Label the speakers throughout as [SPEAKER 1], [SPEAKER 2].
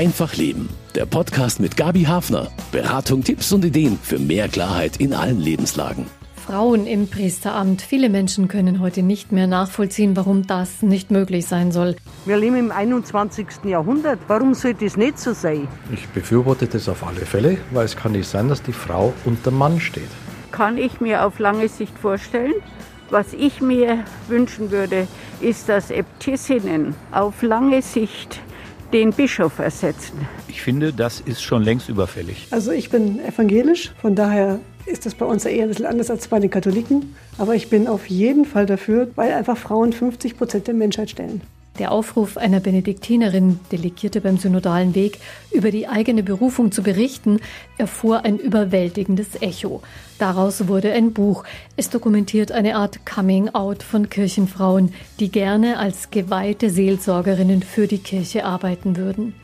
[SPEAKER 1] Einfach Leben. Der Podcast mit Gabi Hafner. Beratung, Tipps und Ideen für mehr Klarheit in allen Lebenslagen.
[SPEAKER 2] Frauen im Priesteramt. Viele Menschen können heute nicht mehr nachvollziehen, warum das nicht möglich sein soll.
[SPEAKER 3] Wir leben im 21. Jahrhundert. Warum sollte es nicht so sein?
[SPEAKER 4] Ich befürworte das auf alle Fälle, weil es kann nicht sein, dass die Frau unter Mann steht.
[SPEAKER 5] Kann ich mir auf lange Sicht vorstellen. Was ich mir wünschen würde, ist, dass Äbtissinnen auf lange Sicht den Bischof ersetzen.
[SPEAKER 6] Ich finde, das ist schon längst überfällig.
[SPEAKER 7] Also ich bin evangelisch, von daher ist das bei uns eher ein bisschen anders als bei den Katholiken. Aber ich bin auf jeden Fall dafür, weil einfach Frauen 50 Prozent der Menschheit stellen.
[SPEAKER 2] Der Aufruf einer Benediktinerin, Delegierte beim synodalen Weg, über die eigene Berufung zu berichten, erfuhr ein überwältigendes Echo. Daraus wurde ein Buch. Es dokumentiert eine Art Coming-out von Kirchenfrauen, die gerne als geweihte Seelsorgerinnen für die Kirche arbeiten würden.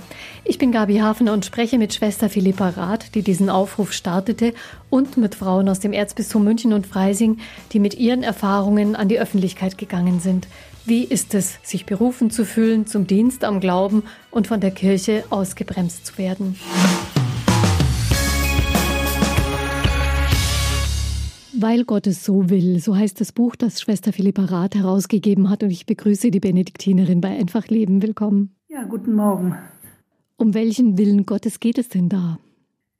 [SPEAKER 2] Ich bin Gabi Hafen und spreche mit Schwester Philippa Rath, die diesen Aufruf startete, und mit Frauen aus dem Erzbistum München und Freising, die mit ihren Erfahrungen an die Öffentlichkeit gegangen sind. Wie ist es, sich berufen zu fühlen zum Dienst am Glauben und von der Kirche ausgebremst zu werden? Weil Gott es so will, so heißt das Buch, das Schwester Philippa Rath herausgegeben hat und ich begrüße die Benediktinerin bei Einfach Leben. Willkommen.
[SPEAKER 8] Ja, guten Morgen.
[SPEAKER 2] Um welchen Willen Gottes geht es denn da?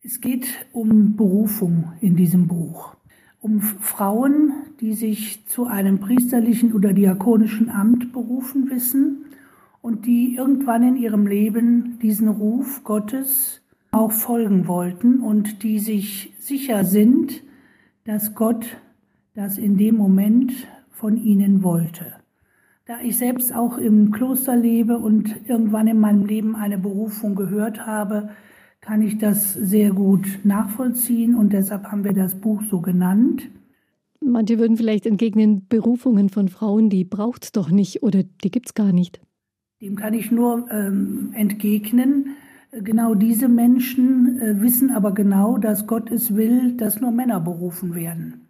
[SPEAKER 8] Es geht um Berufung in diesem Buch um Frauen, die sich zu einem priesterlichen oder diakonischen Amt berufen wissen und die irgendwann in ihrem Leben diesen Ruf Gottes auch folgen wollten und die sich sicher sind, dass Gott das in dem Moment von ihnen wollte. Da ich selbst auch im Kloster lebe und irgendwann in meinem Leben eine Berufung gehört habe, kann ich das sehr gut nachvollziehen und deshalb haben wir das Buch so genannt.
[SPEAKER 2] Manche würden vielleicht entgegnen, Berufungen von Frauen, die braucht es doch nicht oder die gibt es gar nicht.
[SPEAKER 8] Dem kann ich nur ähm, entgegnen. Genau diese Menschen äh, wissen aber genau, dass Gott es will, dass nur Männer berufen werden.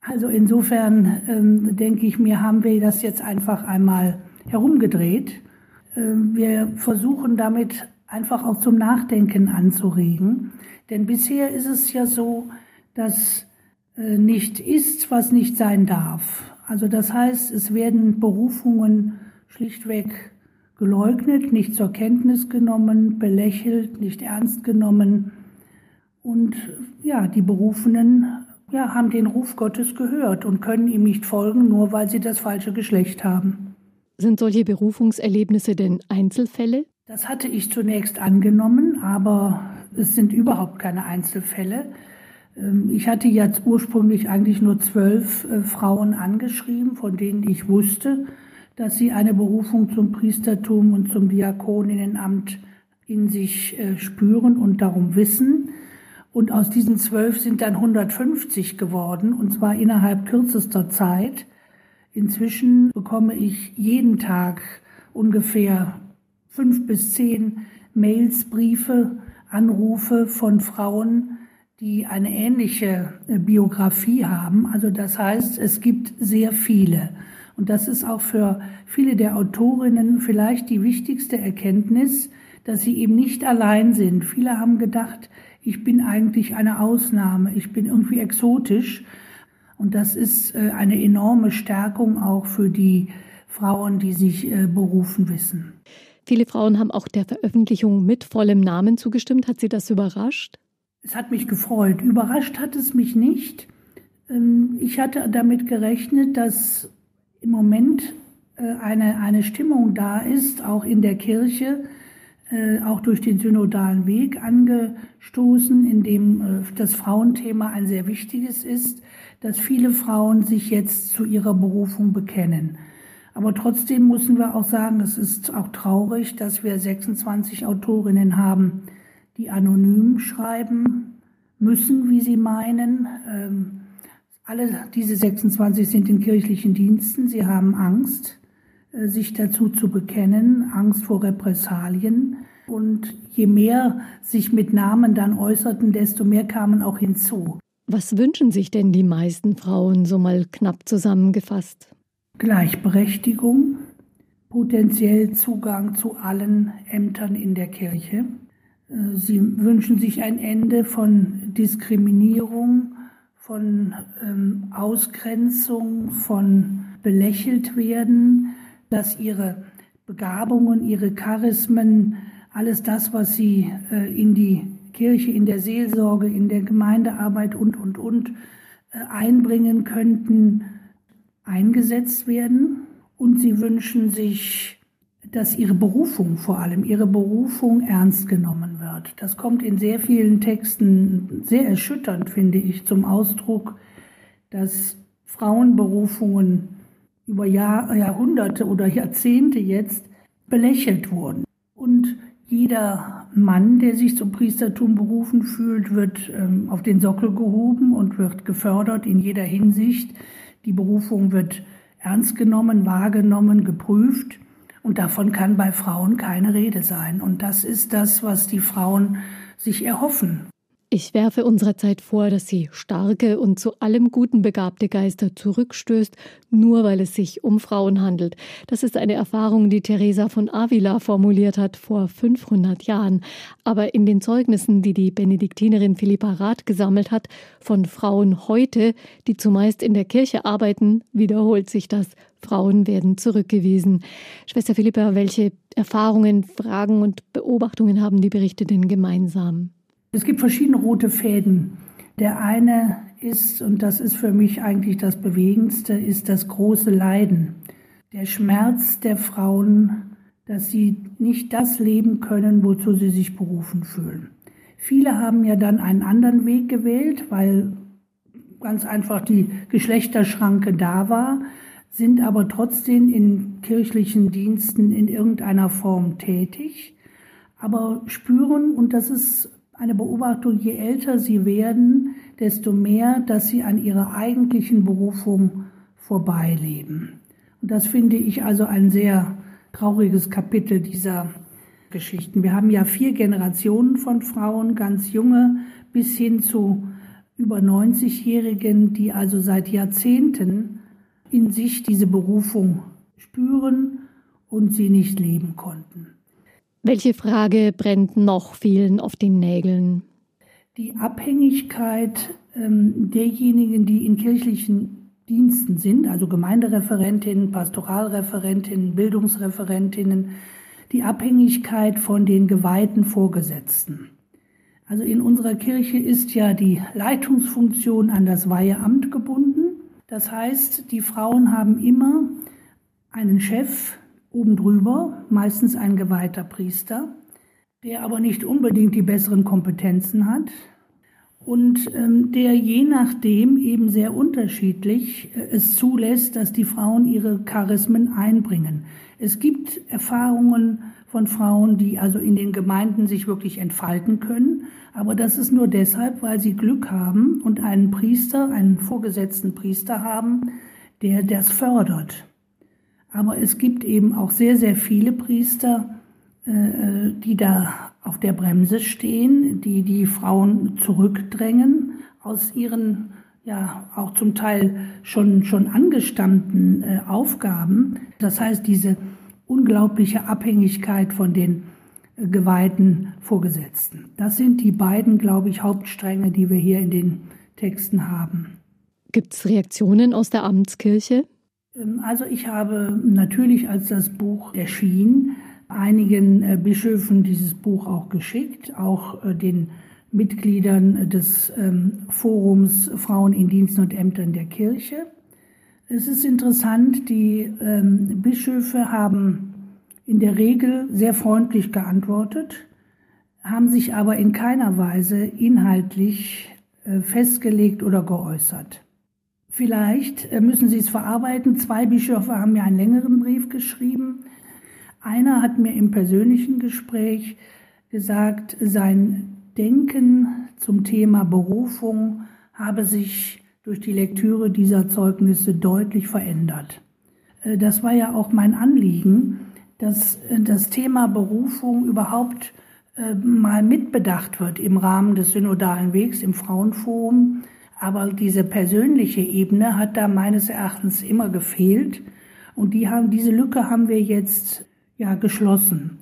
[SPEAKER 8] Also insofern ähm, denke ich mir, haben wir das jetzt einfach einmal herumgedreht. Ähm, wir versuchen damit einfach auch zum Nachdenken anzuregen. Denn bisher ist es ja so, dass äh, nicht ist, was nicht sein darf. Also das heißt, es werden Berufungen schlichtweg geleugnet, nicht zur Kenntnis genommen, belächelt, nicht ernst genommen. Und ja, die Berufenen ja, haben den Ruf Gottes gehört und können ihm nicht folgen, nur weil sie das falsche Geschlecht haben.
[SPEAKER 2] Sind solche Berufungserlebnisse denn Einzelfälle?
[SPEAKER 8] Das hatte ich zunächst angenommen, aber es sind überhaupt keine Einzelfälle. Ähm, ich hatte jetzt ursprünglich eigentlich nur zwölf äh, Frauen angeschrieben, von denen ich wusste, dass sie eine Berufung zum Priestertum und zum Diakoninnenamt in sich äh, spüren und darum wissen. Und aus diesen zwölf sind dann 150 geworden, und zwar innerhalb kürzester Zeit. Inzwischen bekomme ich jeden Tag ungefähr fünf bis zehn Mails, Briefe, Anrufe von Frauen, die eine ähnliche äh, Biografie haben. Also das heißt, es gibt sehr viele. Und das ist auch für viele der Autorinnen vielleicht die wichtigste Erkenntnis, dass sie eben nicht allein sind. Viele haben gedacht, ich bin eigentlich eine Ausnahme, ich bin irgendwie exotisch. Und das ist äh, eine enorme Stärkung auch für die Frauen, die sich äh, berufen wissen.
[SPEAKER 2] Viele Frauen haben auch der Veröffentlichung mit vollem Namen zugestimmt. Hat Sie das überrascht?
[SPEAKER 8] Es hat mich gefreut. Überrascht hat es mich nicht. Ähm, ich hatte damit gerechnet, dass im Moment äh, eine, eine Stimmung da ist, auch in der Kirche, äh, auch durch den synodalen Weg angestoßen, in dem äh, das Frauenthema ein sehr wichtiges ist, dass viele Frauen sich jetzt zu ihrer Berufung bekennen. Aber trotzdem müssen wir auch sagen, es ist auch traurig, dass wir 26 Autorinnen haben, die anonym schreiben müssen, wie sie meinen. Ähm, alle diese 26 sind in kirchlichen Diensten. Sie haben Angst, äh, sich dazu zu bekennen, Angst vor Repressalien. Und je mehr sich mit Namen dann äußerten, desto mehr kamen auch hinzu.
[SPEAKER 2] Was wünschen sich denn die meisten Frauen, so mal knapp zusammengefasst?
[SPEAKER 8] Gleichberechtigung, potenziell Zugang zu allen Ämtern in der Kirche, Äh, sie wünschen sich ein Ende von Diskriminierung, von ähm, Ausgrenzung, von belächelt werden, dass ihre Begabungen, ihre Charismen, alles das, was sie äh, in die Kirche, in der Seelsorge, in der Gemeindearbeit und, und, und äh, einbringen könnten, eingesetzt werden. Und sie wünschen sich dass ihre Berufung vor allem, ihre Berufung ernst genommen wird. Das kommt in sehr vielen Texten sehr erschütternd, finde ich, zum Ausdruck, dass Frauenberufungen über Jahr, Jahrhunderte oder Jahrzehnte jetzt belächelt wurden. Und jeder Mann, der sich zum Priestertum berufen fühlt, wird ähm, auf den Sockel gehoben und wird gefördert in jeder Hinsicht. Die Berufung wird ernst genommen, wahrgenommen, geprüft. Und davon kann bei Frauen keine Rede sein. Und das ist das, was die Frauen sich erhoffen.
[SPEAKER 2] Ich werfe unserer Zeit vor, dass sie starke und zu allem Guten begabte Geister zurückstößt, nur weil es sich um Frauen handelt. Das ist eine Erfahrung, die Teresa von Avila formuliert hat vor 500 Jahren. Aber in den Zeugnissen, die die Benediktinerin Philippa Rath gesammelt hat, von Frauen heute, die zumeist in der Kirche arbeiten, wiederholt sich das. Frauen werden zurückgewiesen. Schwester Philippa, welche Erfahrungen, Fragen und Beobachtungen haben die Berichte denn gemeinsam?
[SPEAKER 8] Es gibt verschiedene rote Fäden. Der eine ist, und das ist für mich eigentlich das Bewegendste, ist das große Leiden. Der Schmerz der Frauen, dass sie nicht das leben können, wozu sie sich berufen fühlen. Viele haben ja dann einen anderen Weg gewählt, weil ganz einfach die Geschlechterschranke da war, sind aber trotzdem in kirchlichen Diensten in irgendeiner Form tätig, aber spüren, und das ist eine Beobachtung, je älter sie werden, desto mehr, dass sie an ihrer eigentlichen Berufung vorbeileben. Und das finde ich also ein sehr trauriges Kapitel dieser Geschichten. Wir haben ja vier Generationen von Frauen, ganz junge bis hin zu über 90-Jährigen, die also seit Jahrzehnten in sich diese Berufung spüren und sie nicht leben konnten.
[SPEAKER 2] Welche Frage brennt noch vielen auf den Nägeln?
[SPEAKER 8] Die Abhängigkeit ähm, derjenigen, die in kirchlichen Diensten sind, also Gemeindereferentinnen, Pastoralreferentinnen, Bildungsreferentinnen, die Abhängigkeit von den geweihten Vorgesetzten. Also in unserer Kirche ist ja die Leitungsfunktion an das Weiheamt gebunden. Das heißt, die Frauen haben immer einen Chef, oben drüber, meistens ein geweihter Priester, der aber nicht unbedingt die besseren Kompetenzen hat und ähm, der je nachdem eben sehr unterschiedlich äh, es zulässt, dass die Frauen ihre Charismen einbringen. Es gibt Erfahrungen von Frauen, die also in den Gemeinden sich wirklich entfalten können, aber das ist nur deshalb, weil sie Glück haben und einen Priester, einen vorgesetzten Priester haben, der das fördert. Aber es gibt eben auch sehr, sehr viele Priester, äh, äh, die da auf der Bremse stehen, die die Frauen zurückdrängen aus ihren ja auch zum Teil schon schon angestammten äh, Aufgaben. Das heißt, diese unglaubliche Abhängigkeit von den geweihten Vorgesetzten. Das sind die beiden, glaube ich, Hauptstränge, die wir hier in den Texten haben.
[SPEAKER 2] Gibt es Reaktionen aus der Amtskirche?
[SPEAKER 8] Ähm, also ich habe natürlich, als das Buch erschien, einigen äh, Bischöfen dieses Buch auch geschickt, auch äh, den Mitgliedern des ähm, Forums Frauen in Diensten und Ämtern der Kirche. Es ist interessant, die ähm, Bischöfe haben in der Regel sehr freundlich geantwortet, haben sich aber in keiner Weise inhaltlich äh, festgelegt oder geäußert. Vielleicht äh, müssen Sie es verarbeiten. Zwei Bischöfe haben mir einen längeren Brief geschrieben. Einer hat mir im persönlichen Gespräch gesagt, sein Denken zum Thema Berufung habe sich durch die Lektüre dieser Zeugnisse deutlich verändert. Äh, das war ja auch mein Anliegen, dass äh, das Thema Berufung überhaupt mal mitbedacht wird im Rahmen des synodalen Wegs im Frauenforum aber diese persönliche Ebene hat da meines Erachtens immer gefehlt. Und die haben, diese Lücke haben wir jetzt ja geschlossen.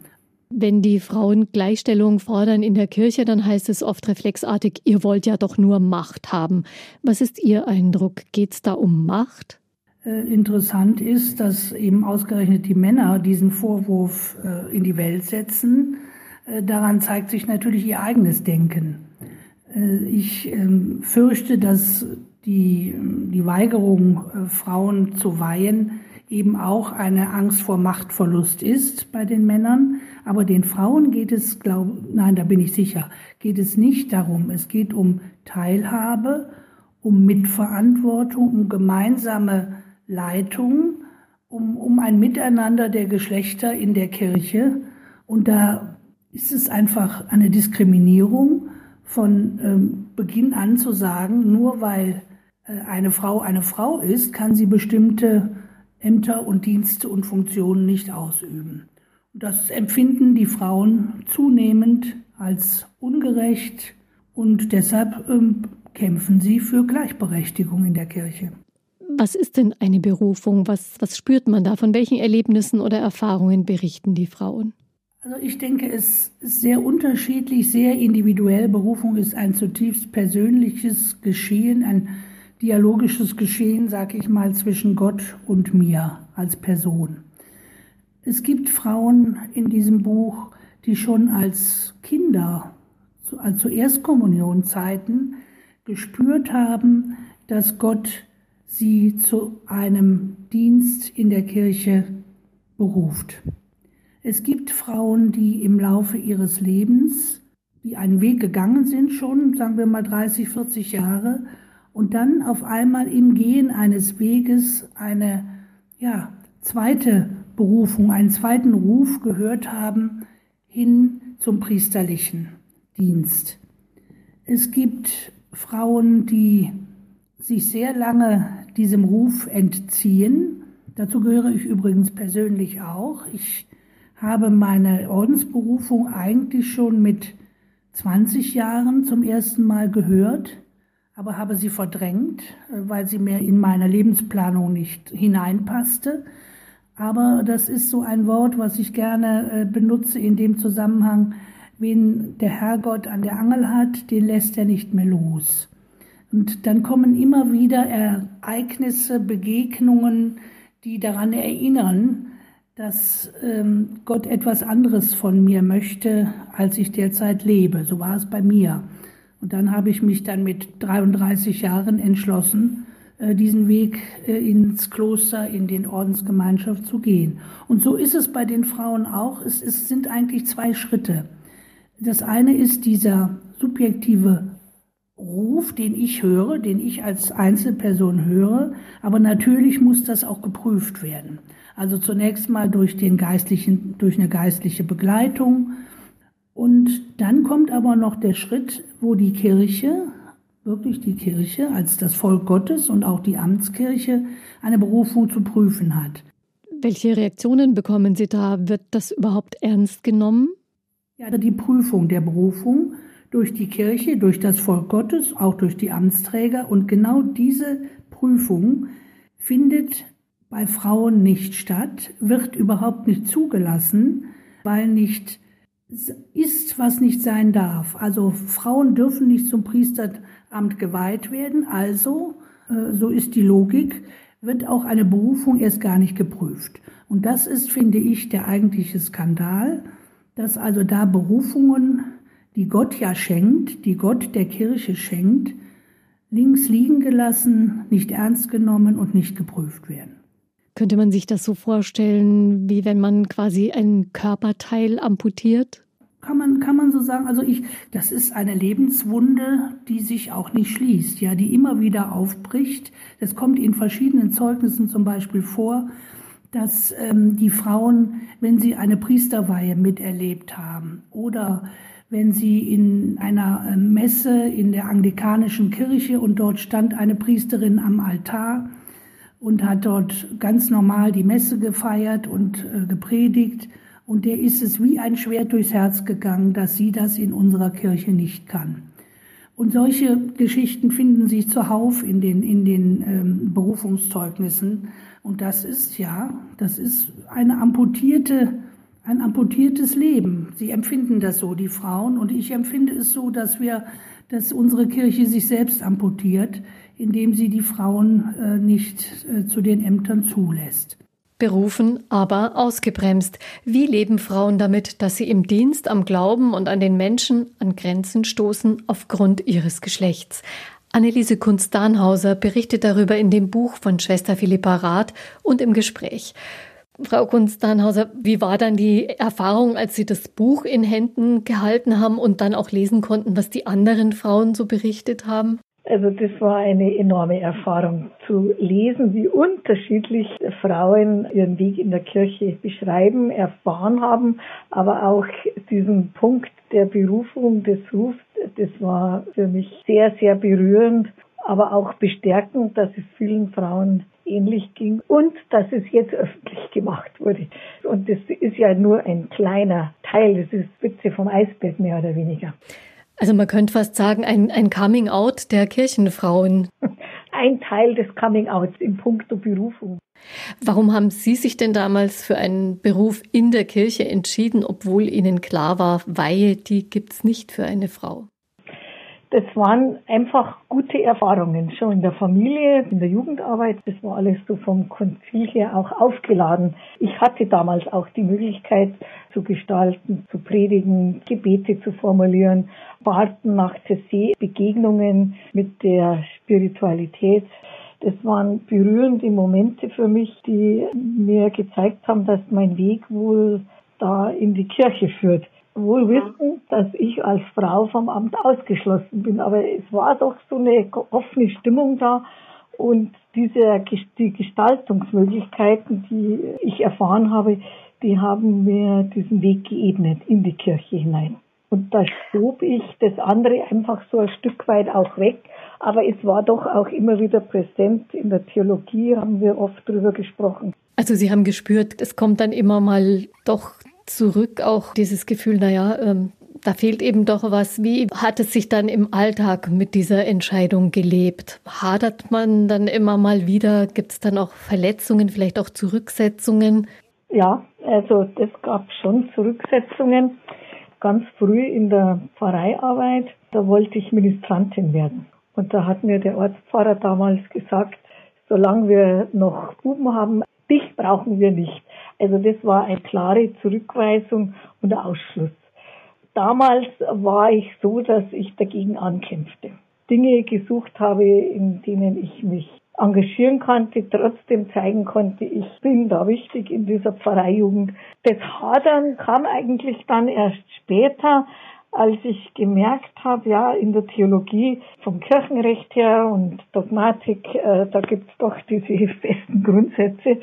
[SPEAKER 2] Wenn die Frauen Gleichstellung fordern in der Kirche, dann heißt es oft reflexartig, ihr wollt ja doch nur Macht haben. Was ist Ihr Eindruck? Geht es da um Macht?
[SPEAKER 8] Äh, interessant ist, dass eben ausgerechnet die Männer diesen Vorwurf äh, in die Welt setzen. Äh, daran zeigt sich natürlich ihr eigenes Denken. Ich ähm, fürchte, dass die, die Weigerung, Frauen zu weihen, eben auch eine Angst vor Machtverlust ist bei den Männern. Aber den Frauen geht es, glaub, nein, da bin ich sicher, geht es nicht darum. Es geht um Teilhabe, um Mitverantwortung, um gemeinsame Leitung, um, um ein Miteinander der Geschlechter in der Kirche. Und da ist es einfach eine Diskriminierung von ähm, Beginn an zu sagen, nur weil äh, eine Frau eine Frau ist, kann sie bestimmte Ämter und Dienste und Funktionen nicht ausüben. Und das empfinden die Frauen zunehmend als ungerecht und deshalb ähm, kämpfen sie für Gleichberechtigung in der Kirche.
[SPEAKER 2] Was ist denn eine Berufung? Was, was spürt man da? Von welchen Erlebnissen oder Erfahrungen berichten die Frauen?
[SPEAKER 8] Also ich denke, es ist sehr unterschiedlich, sehr individuell. Berufung ist ein zutiefst persönliches Geschehen, ein dialogisches Geschehen, sage ich mal, zwischen Gott und mir als Person. Es gibt Frauen in diesem Buch, die schon als Kinder, also zu Erstkommunionzeiten, gespürt haben, dass Gott sie zu einem Dienst in der Kirche beruft. Es gibt Frauen, die im Laufe ihres Lebens, die einen Weg gegangen sind, schon, sagen wir mal 30, 40 Jahre, und dann auf einmal im Gehen eines Weges eine ja, zweite Berufung, einen zweiten Ruf gehört haben hin zum priesterlichen Dienst. Es gibt Frauen, die sich sehr lange diesem Ruf entziehen. Dazu gehöre ich übrigens persönlich auch. Ich habe meine Ordensberufung eigentlich schon mit 20 Jahren zum ersten Mal gehört aber habe sie verdrängt, weil sie mir in meine Lebensplanung nicht hineinpasste. Aber das ist so ein Wort, was ich gerne äh, benutze in dem Zusammenhang, wen der Herrgott an der Angel hat, den lässt er nicht mehr los. Und dann kommen immer wieder Ereignisse, Begegnungen, die daran erinnern, dass ähm, Gott etwas anderes von mir möchte, als ich derzeit lebe. So war es bei mir. Und dann habe ich mich dann mit 33 Jahren entschlossen, äh, diesen Weg äh, ins Kloster, in den Ordensgemeinschaft zu gehen. Und so ist es bei den Frauen auch. Es, es sind eigentlich zwei Schritte. Das eine ist dieser subjektive Ruf, den ich höre, den ich als Einzelperson höre, aber natürlich muss das auch geprüft werden. Also zunächst mal durch den geistlichen, durch eine geistliche Begleitung, und dann kommt aber noch der Schritt, wo die Kirche, wirklich die Kirche als das Volk Gottes und auch die Amtskirche eine Berufung zu prüfen hat.
[SPEAKER 2] Welche Reaktionen bekommen Sie da? Wird das überhaupt ernst genommen?
[SPEAKER 8] Ja, die Prüfung der Berufung durch die Kirche, durch das Volk Gottes, auch durch die Amtsträger. Und genau diese Prüfung findet bei Frauen nicht statt, wird überhaupt nicht zugelassen, weil nicht ist, was nicht sein darf. Also Frauen dürfen nicht zum Priesteramt geweiht werden. Also, äh, so ist die Logik, wird auch eine Berufung erst gar nicht geprüft. Und das ist, finde ich, der eigentliche Skandal, dass also da Berufungen, die Gott ja schenkt, die Gott der Kirche schenkt, links liegen gelassen, nicht ernst genommen und nicht geprüft werden.
[SPEAKER 2] Könnte man sich das so vorstellen, wie wenn man quasi ein Körperteil amputiert?
[SPEAKER 8] Kann man, kann man so sagen. Also ich, das ist eine Lebenswunde, die sich auch nicht schließt, ja, die immer wieder aufbricht. Das kommt in verschiedenen Zeugnissen zum Beispiel vor, dass ähm, die Frauen, wenn sie eine Priesterweihe miterlebt haben oder wenn sie in einer äh, Messe in der anglikanischen Kirche und dort stand eine Priesterin am Altar, und hat dort ganz normal die Messe gefeiert und äh, gepredigt. Und der ist es wie ein Schwert durchs Herz gegangen, dass sie das in unserer Kirche nicht kann. Und solche Geschichten finden sich zuhauf in den, in den ähm, Berufungszeugnissen. Und das ist ja, das ist eine amputierte, ein amputiertes Leben. Sie empfinden das so, die Frauen. Und ich empfinde es so, dass wir, dass unsere Kirche sich selbst amputiert, indem sie die Frauen äh, nicht äh, zu den Ämtern zulässt.
[SPEAKER 2] Berufen, aber ausgebremst. Wie leben Frauen damit, dass sie im Dienst am Glauben und an den Menschen an Grenzen stoßen aufgrund ihres Geschlechts? Anneliese Kunz-Dahnhauser berichtet darüber in dem Buch von Schwester Philippa Rath und im Gespräch. Frau Kunz-Dahnhauser, wie war dann die Erfahrung, als Sie das Buch in Händen gehalten haben und dann auch lesen konnten, was die anderen Frauen so berichtet haben?
[SPEAKER 9] Also das war eine enorme Erfahrung zu lesen, wie unterschiedlich Frauen ihren Weg in der Kirche beschreiben, erfahren haben, aber auch diesen Punkt der Berufung des Rufs, das war für mich sehr, sehr berührend, aber auch bestärkend, dass es vielen Frauen ähnlich ging und dass es jetzt öffentlich gemacht wurde. Und das ist ja nur ein kleiner Teil, das ist Spitze vom Eisberg mehr oder weniger.
[SPEAKER 2] Also man könnte fast sagen, ein, ein Coming-out der Kirchenfrauen.
[SPEAKER 9] Ein Teil des Coming-outs in puncto Berufung.
[SPEAKER 2] Warum haben Sie sich denn damals für einen Beruf in der Kirche entschieden, obwohl Ihnen klar war, Weihe, die gibt's nicht für eine Frau?
[SPEAKER 9] Das waren einfach gute Erfahrungen, schon in der Familie, in der Jugendarbeit. Das war alles so vom Konzil her auch aufgeladen. Ich hatte damals auch die Möglichkeit zu gestalten, zu predigen, Gebete zu formulieren, Warten nach Tessé, Begegnungen mit der Spiritualität. Das waren berührende Momente für mich, die mir gezeigt haben, dass mein Weg wohl da in die Kirche führt wohl wissen, dass ich als Frau vom Amt ausgeschlossen bin. Aber es war doch so eine offene Stimmung da und diese die Gestaltungsmöglichkeiten, die ich erfahren habe, die haben mir diesen Weg geebnet in die Kirche hinein. Und da schob ich das andere einfach so ein Stück weit auch weg. Aber es war doch auch immer wieder präsent. In der Theologie haben wir oft drüber gesprochen.
[SPEAKER 2] Also Sie haben gespürt, es kommt dann immer mal doch zurück auch dieses Gefühl, naja, ähm, da fehlt eben doch was. Wie hat es sich dann im Alltag mit dieser Entscheidung gelebt? Hadert man dann immer mal wieder? Gibt es dann auch Verletzungen, vielleicht auch Zurücksetzungen?
[SPEAKER 9] Ja, also das gab schon Zurücksetzungen. Ganz früh in der Pfarreiarbeit, da wollte ich Ministrantin werden. Und da hat mir der Ortspfarrer damals gesagt, solange wir noch Buben haben, dich brauchen wir nicht. Also das war eine klare Zurückweisung und Ausschluss. Damals war ich so, dass ich dagegen ankämpfte. Dinge gesucht habe, in denen ich mich engagieren konnte, trotzdem zeigen konnte, ich bin da wichtig in dieser Pfarreijugend. Das Hadern kam eigentlich dann erst später, als ich gemerkt habe, ja, in der Theologie vom Kirchenrecht her und Dogmatik, äh, da gibt's doch diese festen Grundsätze.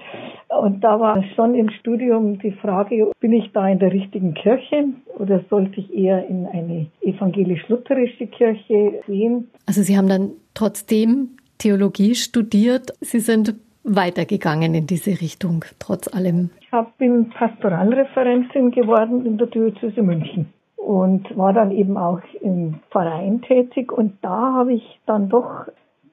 [SPEAKER 9] Und da war schon im Studium die Frage, bin ich da in der richtigen Kirche oder sollte ich eher in eine evangelisch-lutherische Kirche gehen?
[SPEAKER 2] Also Sie haben dann trotzdem Theologie studiert. Sie sind weitergegangen in diese Richtung, trotz allem.
[SPEAKER 9] Ich bin Pastoralreferentin geworden in der Diözese München und war dann eben auch im Verein tätig. Und da habe ich dann doch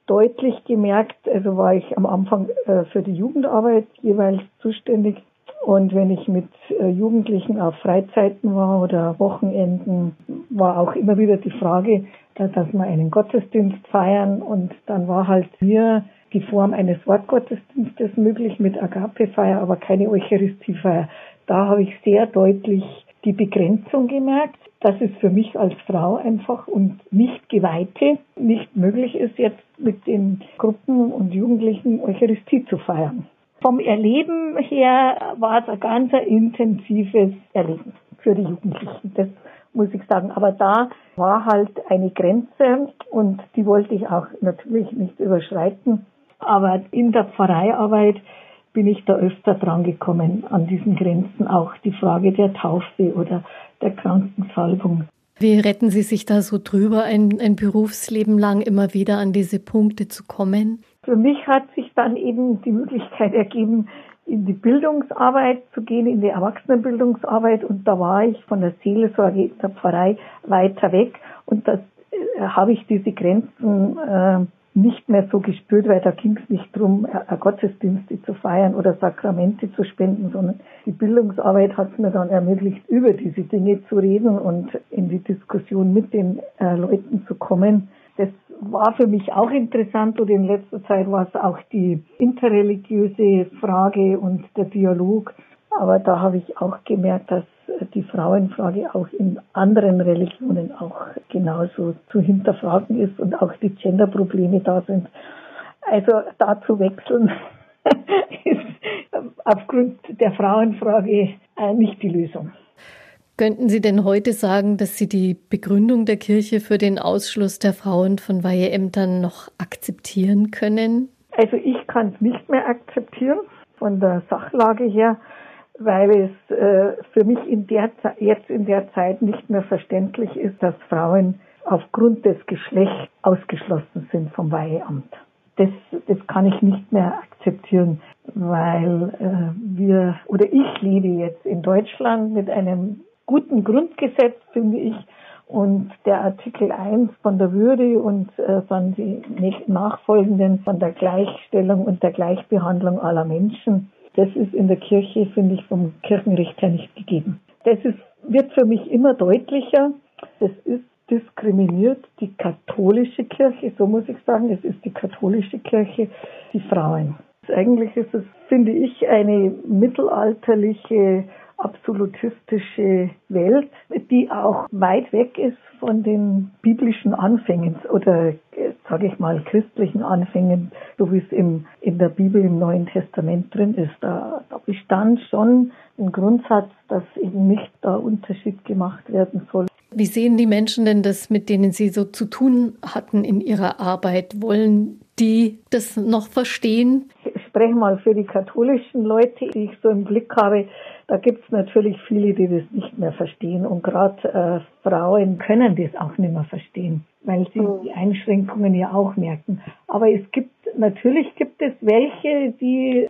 [SPEAKER 9] deutlich gemerkt, also war ich am Anfang äh, für die Jugendarbeit jeweils zuständig. Und wenn ich mit äh, Jugendlichen auf Freizeiten war oder Wochenenden, war auch immer wieder die Frage, dass wir einen Gottesdienst feiern. Und dann war halt mir die Form eines Wortgottesdienstes möglich mit Agapefeier, aber keine Eucharistiefeier. Da habe ich sehr deutlich die Begrenzung gemerkt, dass es für mich als Frau einfach und nicht Geweihte nicht möglich ist, jetzt mit den Gruppen und Jugendlichen Eucharistie zu feiern. Vom Erleben her war es ein ganz intensives Erleben für die Jugendlichen. Das muss ich sagen. Aber da war halt eine Grenze und die wollte ich auch natürlich nicht überschreiten. Aber in der Pfarreiarbeit bin ich da öfter dran gekommen an diesen Grenzen, auch die Frage der Taufe oder der Krankensalbung.
[SPEAKER 2] Wie retten Sie sich da so drüber, ein, ein Berufsleben lang immer wieder an diese Punkte zu kommen?
[SPEAKER 9] Für mich hat sich dann eben die Möglichkeit ergeben, in die Bildungsarbeit zu gehen, in die Erwachsenenbildungsarbeit. Und da war ich von der Seelsorge in der Pfarrei weiter weg. Und da äh, habe ich diese Grenzen äh, nicht mehr so gespürt, weil da ging es nicht darum, Gottesdienste zu feiern oder Sakramente zu spenden, sondern die Bildungsarbeit hat es mir dann ermöglicht, über diese Dinge zu reden und in die Diskussion mit den äh, Leuten zu kommen. Das war für mich auch interessant und in letzter Zeit war es auch die interreligiöse Frage und der Dialog. Aber da habe ich auch gemerkt, dass die Frauenfrage auch in anderen Religionen auch genauso zu hinterfragen ist und auch die Genderprobleme da sind. Also da zu wechseln ist aufgrund der Frauenfrage äh, nicht die Lösung.
[SPEAKER 2] Könnten Sie denn heute sagen, dass Sie die Begründung der Kirche für den Ausschluss der Frauen von Weiheämtern noch akzeptieren können?
[SPEAKER 9] Also ich kann es nicht mehr akzeptieren von der Sachlage her weil es äh, für mich in der jetzt in der Zeit nicht mehr verständlich ist, dass Frauen aufgrund des Geschlechts ausgeschlossen sind vom Weiheamt. Das, das kann ich nicht mehr akzeptieren, weil äh, wir oder ich lebe jetzt in Deutschland mit einem guten Grundgesetz, finde ich, und der Artikel 1 von der Würde und äh, dann die nachfolgenden von der Gleichstellung und der Gleichbehandlung aller Menschen das ist in der Kirche, finde ich, vom Kirchenrecht her nicht gegeben. Das ist, wird für mich immer deutlicher. Das ist diskriminiert die katholische Kirche, so muss ich sagen, es ist die katholische Kirche, die Frauen. Eigentlich ist es, finde ich, eine mittelalterliche absolutistische Welt, die auch weit weg ist von den biblischen Anfängen oder, sage ich mal, christlichen Anfängen, so wie es im, in der Bibel im Neuen Testament drin ist. Da, da bestand schon ein Grundsatz, dass eben nicht da Unterschied gemacht werden soll.
[SPEAKER 2] Wie sehen die Menschen denn das, mit denen Sie so zu tun hatten in Ihrer Arbeit? Wollen die das noch verstehen?
[SPEAKER 9] Ich spreche mal für die katholischen Leute, die ich so im Blick habe. Da gibt es natürlich viele, die das nicht mehr verstehen. Und gerade äh, Frauen können das auch nicht mehr verstehen, weil sie mhm. die Einschränkungen ja auch merken. Aber es gibt, natürlich gibt es welche, die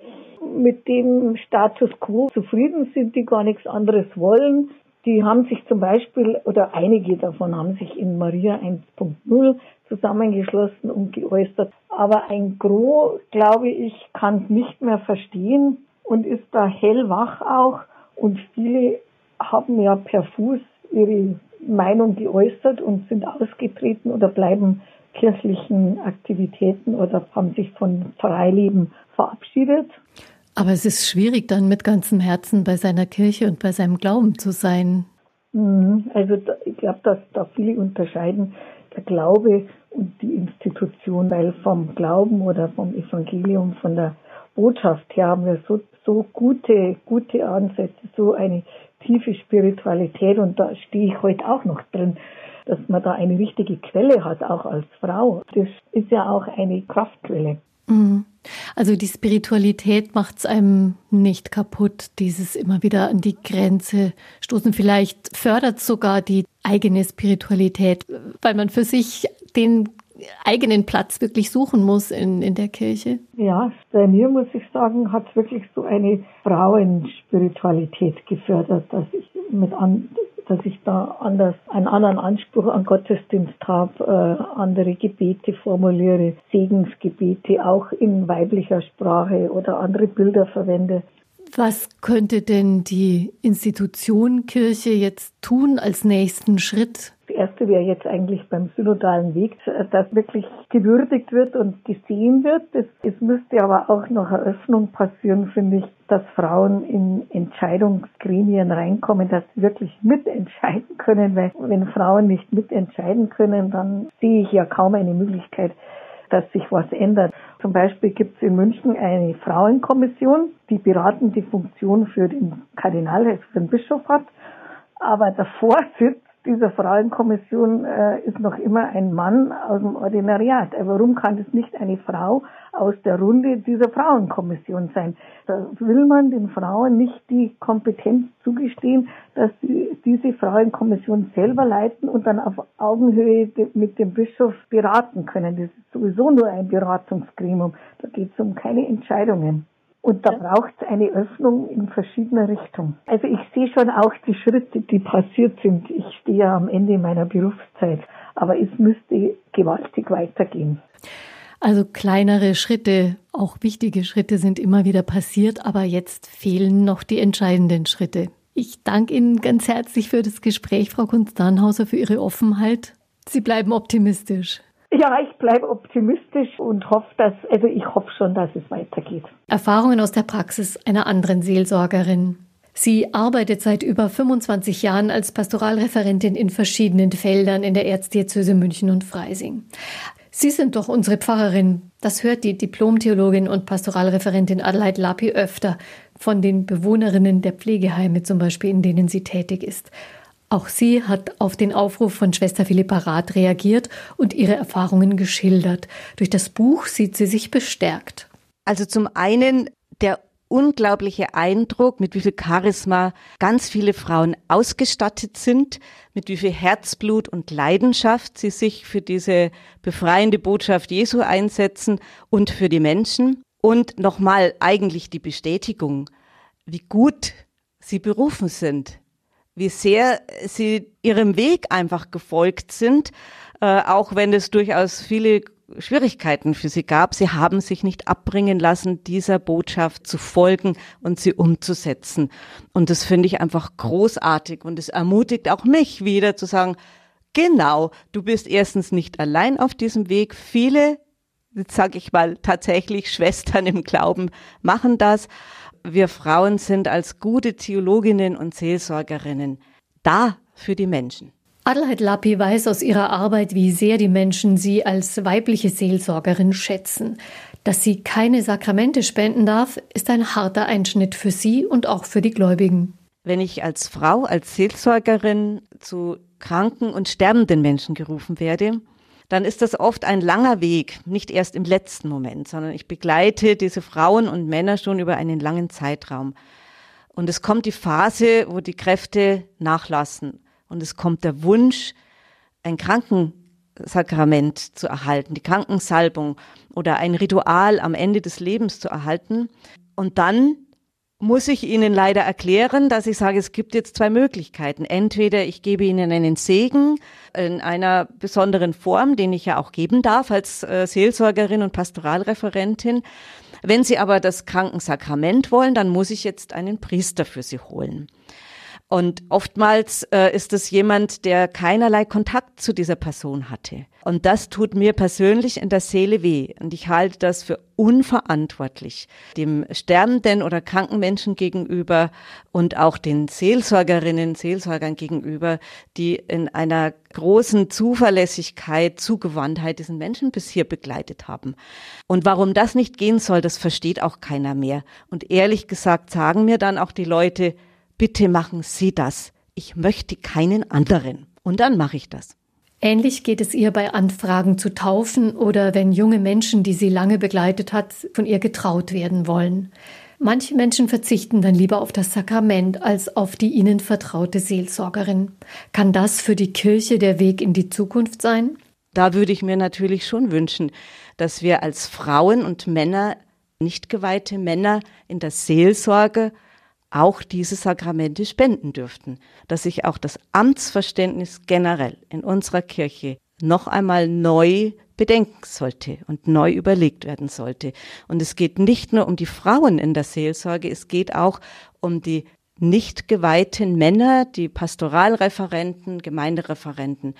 [SPEAKER 9] mit dem Status quo zufrieden sind, die gar nichts anderes wollen. Die haben sich zum Beispiel, oder einige davon haben sich in Maria 1.0 zusammengeschlossen und geäußert. Aber ein Gros, glaube ich, kann es nicht mehr verstehen und ist da hellwach auch. Und viele haben ja per Fuß ihre Meinung geäußert und sind ausgetreten oder bleiben kirchlichen Aktivitäten oder haben sich von Freileben verabschiedet.
[SPEAKER 2] Aber es ist schwierig, dann mit ganzem Herzen bei seiner Kirche und bei seinem Glauben zu sein.
[SPEAKER 9] Mhm. Also ich glaube, dass da viele unterscheiden der Glaube und die Institution, weil vom Glauben oder vom Evangelium, von der Botschaft her haben wir so, so gute, gute Ansätze, so eine tiefe Spiritualität und da stehe ich heute auch noch drin, dass man da eine richtige Quelle hat, auch als Frau. Das ist ja auch eine Kraftquelle.
[SPEAKER 2] Mhm. Also die Spiritualität macht es einem nicht kaputt, dieses immer wieder an die Grenze stoßen. Vielleicht fördert sogar die eigene Spiritualität, weil man für sich den eigenen Platz wirklich suchen muss in, in der Kirche?
[SPEAKER 9] Ja, bei mir muss ich sagen, hat es wirklich so eine Frauenspiritualität gefördert, dass ich mit an, dass ich da anders, einen anderen Anspruch an Gottesdienst habe, äh, andere Gebete formuliere, Segensgebete auch in weiblicher Sprache oder andere Bilder verwende.
[SPEAKER 2] Was könnte denn die Institution Kirche jetzt tun als nächsten Schritt?
[SPEAKER 9] Erste wäre jetzt eigentlich beim synodalen Weg, dass wirklich gewürdigt wird und gesehen wird. Es, es müsste aber auch noch Eröffnung passieren, finde ich, dass Frauen in Entscheidungsgremien reinkommen, dass sie wirklich mitentscheiden können, weil wenn Frauen nicht mitentscheiden können, dann sehe ich ja kaum eine Möglichkeit, dass sich was ändert. Zum Beispiel gibt es in München eine Frauenkommission, die beratende Funktion für den Kardinal, also für den Bischof hat. Aber der Vorsitz dieser Frauenkommission äh, ist noch immer ein Mann aus dem Ordinariat. Warum kann es nicht eine Frau aus der Runde dieser Frauenkommission sein? Da will man den Frauen nicht die Kompetenz zugestehen, dass sie diese Frauenkommission selber leiten und dann auf Augenhöhe mit dem Bischof beraten können. Das ist sowieso nur ein Beratungsgremium. Da geht es um keine Entscheidungen. Und da braucht es eine Öffnung in verschiedener Richtung. Also ich sehe schon auch die Schritte, die passiert sind. Ich stehe ja am Ende meiner Berufszeit, aber es müsste gewaltig weitergehen.
[SPEAKER 2] Also kleinere Schritte, auch wichtige Schritte sind immer wieder passiert, aber jetzt fehlen noch die entscheidenden Schritte. Ich danke Ihnen ganz herzlich für das Gespräch, Frau Kunz-Danhauser, für Ihre Offenheit. Sie bleiben optimistisch.
[SPEAKER 9] Ja, ich bleibe optimistisch und hoffe, dass, also ich hoffe schon, dass es weitergeht.
[SPEAKER 2] Erfahrungen aus der Praxis einer anderen Seelsorgerin. Sie arbeitet seit über 25 Jahren als Pastoralreferentin in verschiedenen Feldern in der Erzdiözese München und Freising. Sie sind doch unsere Pfarrerin. Das hört die Diplomtheologin und Pastoralreferentin Adelheid Lapi öfter von den Bewohnerinnen der Pflegeheime zum Beispiel, in denen sie tätig ist. Auch sie hat auf den Aufruf von Schwester Philippa Rath reagiert und ihre Erfahrungen geschildert. Durch das Buch sieht sie sich bestärkt.
[SPEAKER 10] Also zum einen der unglaubliche Eindruck, mit wie viel Charisma ganz viele Frauen ausgestattet sind, mit wie viel Herzblut und Leidenschaft sie sich für diese befreiende Botschaft Jesu einsetzen und für die Menschen. Und nochmal eigentlich die Bestätigung, wie gut sie berufen sind, wie sehr sie ihrem Weg einfach gefolgt sind, äh, auch wenn es durchaus viele Schwierigkeiten für sie gab. Sie haben sich nicht abbringen lassen, dieser Botschaft zu folgen und sie umzusetzen. Und das finde ich einfach großartig und es ermutigt auch mich wieder zu sagen, genau, du bist erstens nicht allein auf diesem Weg. Viele, jetzt sage ich mal tatsächlich Schwestern im Glauben machen das wir Frauen sind als gute Theologinnen und Seelsorgerinnen da für die Menschen.
[SPEAKER 2] Adelheid Lappi weiß aus ihrer Arbeit, wie sehr die Menschen sie als weibliche Seelsorgerin schätzen. Dass sie keine Sakramente spenden darf, ist ein harter Einschnitt für sie und auch für die Gläubigen.
[SPEAKER 10] Wenn ich als Frau, als Seelsorgerin zu kranken und sterbenden Menschen gerufen werde, dann ist das oft ein langer Weg, nicht erst im letzten Moment, sondern ich begleite diese Frauen und Männer schon über einen langen Zeitraum. Und es kommt die Phase, wo die Kräfte nachlassen. Und es kommt der Wunsch, ein Krankensakrament zu erhalten, die Krankensalbung oder ein Ritual am Ende des Lebens zu erhalten. Und dann muss ich Ihnen leider erklären, dass ich sage, es gibt jetzt zwei Möglichkeiten. Entweder ich gebe Ihnen einen Segen in einer besonderen Form, den ich ja auch geben darf als äh, Seelsorgerin und Pastoralreferentin. Wenn Sie aber das Krankensakrament wollen, dann muss ich jetzt einen Priester für Sie holen. Und oftmals äh, ist es jemand, der keinerlei Kontakt zu dieser Person hatte. Und das tut mir persönlich in der Seele weh. Und ich halte das für unverantwortlich, dem sterbenden oder kranken Menschen gegenüber und auch den Seelsorgerinnen, Seelsorgern gegenüber, die in einer großen Zuverlässigkeit, Zugewandtheit diesen Menschen bis hier begleitet haben. Und warum das nicht gehen soll, das versteht auch keiner mehr. Und ehrlich gesagt sagen mir dann auch die Leute, bitte machen Sie das. Ich möchte keinen anderen. Und dann mache ich das.
[SPEAKER 2] Ähnlich geht es ihr bei Anfragen zu taufen oder wenn junge Menschen, die sie lange begleitet hat, von ihr getraut werden wollen. Manche Menschen verzichten dann lieber auf das Sakrament als auf die ihnen vertraute Seelsorgerin. Kann das für die Kirche der Weg in die Zukunft sein?
[SPEAKER 10] Da würde ich mir natürlich schon wünschen, dass wir als Frauen und Männer, nicht geweihte Männer in der Seelsorge auch diese Sakramente spenden dürften, dass sich auch das Amtsverständnis generell in unserer Kirche noch einmal neu bedenken sollte und neu überlegt werden sollte. Und es geht nicht nur um die Frauen in der Seelsorge, es geht auch um die nicht geweihten Männer, die Pastoralreferenten, Gemeindereferenten.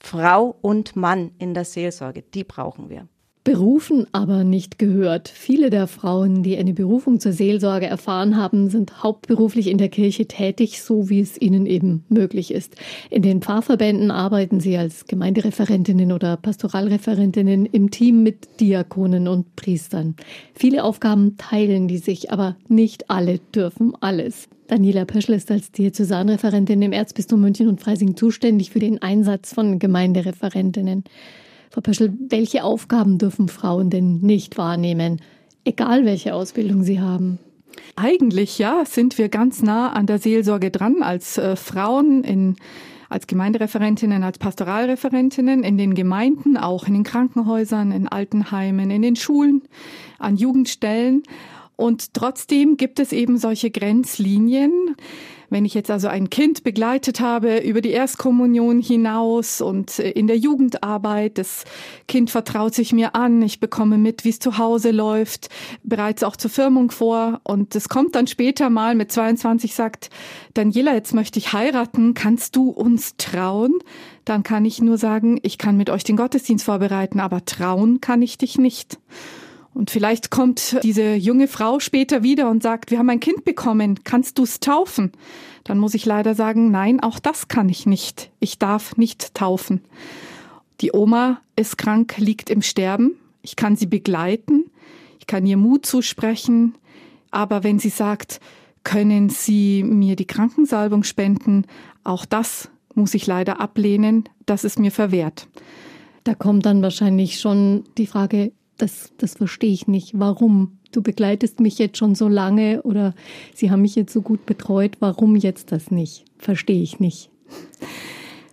[SPEAKER 10] Frau und Mann in der Seelsorge, die brauchen wir.
[SPEAKER 2] Berufen, aber nicht gehört. Viele der Frauen, die eine Berufung zur Seelsorge erfahren haben, sind hauptberuflich in der Kirche tätig, so wie es ihnen eben möglich ist. In den Pfarrverbänden arbeiten sie als Gemeindereferentinnen oder Pastoralreferentinnen im Team mit Diakonen und Priestern. Viele Aufgaben teilen die sich, aber nicht alle dürfen alles. Daniela Pöschl ist als Diözesanreferentin im Erzbistum München und Freising zuständig für den Einsatz von Gemeindereferentinnen. Frau Pöschel, welche Aufgaben dürfen Frauen denn nicht wahrnehmen, egal welche Ausbildung sie haben?
[SPEAKER 11] Eigentlich ja, sind wir ganz nah an der Seelsorge dran als äh, Frauen in als Gemeindereferentinnen, als Pastoralreferentinnen in den Gemeinden, auch in den Krankenhäusern, in Altenheimen, in den Schulen, an Jugendstellen. Und trotzdem gibt es eben solche Grenzlinien. Wenn ich jetzt also ein Kind begleitet habe über die Erstkommunion hinaus und äh, in der Jugendarbeit, das Kind vertraut sich mir an, ich bekomme mit, wie es zu Hause läuft, bereits auch zur Firmung vor und es kommt dann später mal mit 22 sagt, Daniela, jetzt möchte ich heiraten, kannst du uns trauen? Dann kann ich nur sagen, ich kann mit euch den Gottesdienst vorbereiten, aber trauen kann ich dich nicht. Und vielleicht kommt diese junge Frau später wieder und sagt, wir haben ein Kind bekommen, kannst du es taufen? Dann muss ich leider sagen, nein, auch das kann ich nicht. Ich darf nicht taufen. Die Oma ist krank, liegt im Sterben. Ich kann sie begleiten. Ich kann ihr Mut zusprechen. Aber wenn sie sagt, können Sie mir die Krankensalbung spenden, auch das muss ich leider ablehnen. Das ist mir verwehrt.
[SPEAKER 2] Da kommt dann wahrscheinlich schon die Frage, das, das verstehe ich nicht. Warum? Du begleitest mich jetzt schon so lange oder Sie haben mich jetzt so gut betreut. Warum jetzt das nicht? Verstehe ich nicht.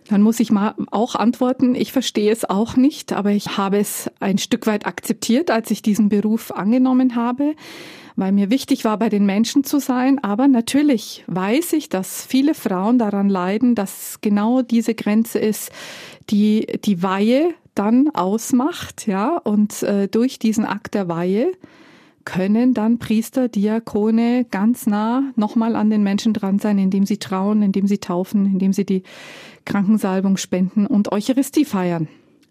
[SPEAKER 11] Dann muss ich mal auch antworten, ich verstehe es auch nicht, aber ich habe es ein Stück weit akzeptiert, als ich diesen Beruf angenommen habe, weil mir wichtig war, bei den Menschen zu sein. Aber natürlich weiß ich, dass viele Frauen daran leiden, dass genau diese Grenze ist, die die Weihe dann ausmacht, ja, und äh, durch diesen Akt der Weihe können dann Priester, Diakone ganz nah nochmal an den Menschen dran sein, indem sie trauen, indem sie taufen, indem sie die Krankensalbung spenden und Eucharistie feiern.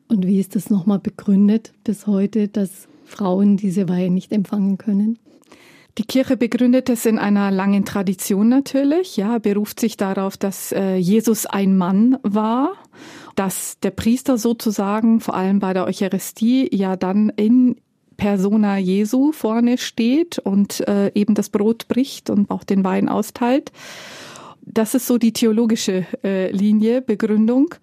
[SPEAKER 2] Und wie ist das nochmal begründet bis heute, dass Frauen diese Weihe nicht empfangen können?
[SPEAKER 11] Die Kirche begründet es in einer langen Tradition natürlich, ja, beruft sich darauf, dass äh, Jesus ein Mann war dass der Priester sozusagen vor allem bei der Eucharistie ja dann in Persona Jesu vorne steht und äh, eben das Brot bricht und auch den Wein austeilt. Das ist so die theologische äh, Linie, Begründung,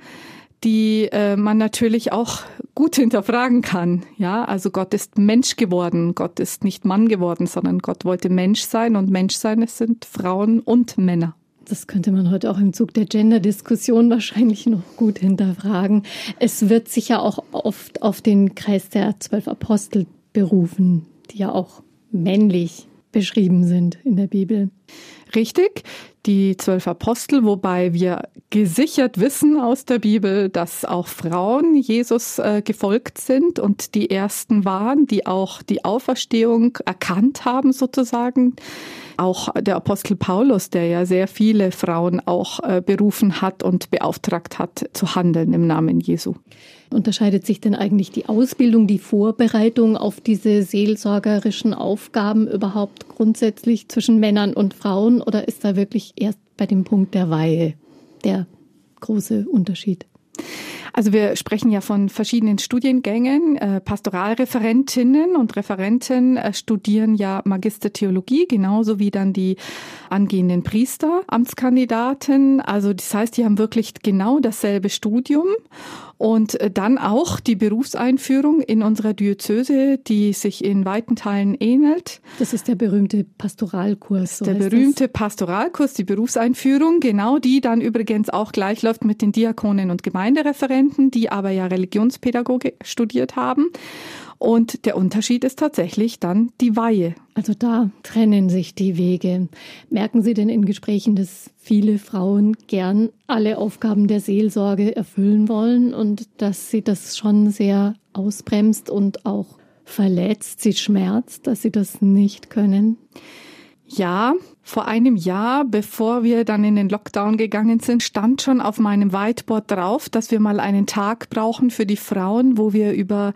[SPEAKER 11] die äh, man natürlich auch gut hinterfragen kann. Ja, also Gott ist Mensch geworden. Gott ist nicht Mann geworden, sondern Gott wollte Mensch sein und Mensch sein, es sind Frauen und Männer.
[SPEAKER 2] Das könnte man heute auch im Zug der Gender-Diskussion wahrscheinlich noch gut hinterfragen. Es wird sicher auch oft auf den Kreis der zwölf Apostel berufen, die ja auch männlich beschrieben sind in der Bibel.
[SPEAKER 11] Richtig, die zwölf Apostel, wobei wir gesichert wissen aus der Bibel, dass auch Frauen Jesus äh, gefolgt sind und die ersten waren, die auch die Auferstehung erkannt haben sozusagen. Auch der Apostel Paulus, der ja sehr viele Frauen auch äh, berufen hat und beauftragt hat, zu handeln im Namen Jesu.
[SPEAKER 2] Unterscheidet sich denn eigentlich die Ausbildung, die Vorbereitung auf diese seelsorgerischen Aufgaben überhaupt grundsätzlich zwischen Männern und Frauen oder ist da wirklich erst bei dem Punkt der Weihe der große Unterschied?
[SPEAKER 11] Also wir sprechen ja von verschiedenen Studiengängen. Äh, Pastoralreferentinnen und Referenten äh, studieren ja Magister Theologie, genauso wie dann die angehenden Priester, Amtskandidaten. Also das heißt, die haben wirklich genau dasselbe Studium und äh, dann auch die Berufseinführung in unserer Diözese, die sich in weiten Teilen ähnelt.
[SPEAKER 2] Das ist der berühmte Pastoralkurs.
[SPEAKER 11] So der berühmte das. Pastoralkurs, die Berufseinführung, genau die dann übrigens auch gleich läuft mit den Diakonen und Gemeindereferenten, die aber ja Religionspädagogik studiert haben. Und der Unterschied ist tatsächlich dann die Weihe.
[SPEAKER 2] Also da trennen sich die Wege. Merken Sie denn in Gesprächen, dass viele Frauen gern alle Aufgaben der Seelsorge erfüllen wollen und dass sie das schon sehr ausbremst und auch verletzt, sie schmerzt, dass sie das nicht können?
[SPEAKER 11] Ja, vor einem Jahr, bevor wir dann in den Lockdown gegangen sind, stand schon auf meinem Whiteboard drauf, dass wir mal einen Tag brauchen für die Frauen, wo wir über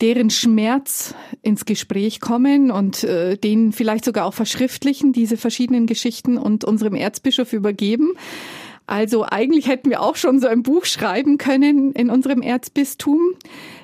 [SPEAKER 11] deren Schmerz ins Gespräch kommen und äh, den vielleicht sogar auch verschriftlichen, diese verschiedenen Geschichten und unserem Erzbischof übergeben. Also eigentlich hätten wir auch schon so ein Buch schreiben können in unserem Erzbistum.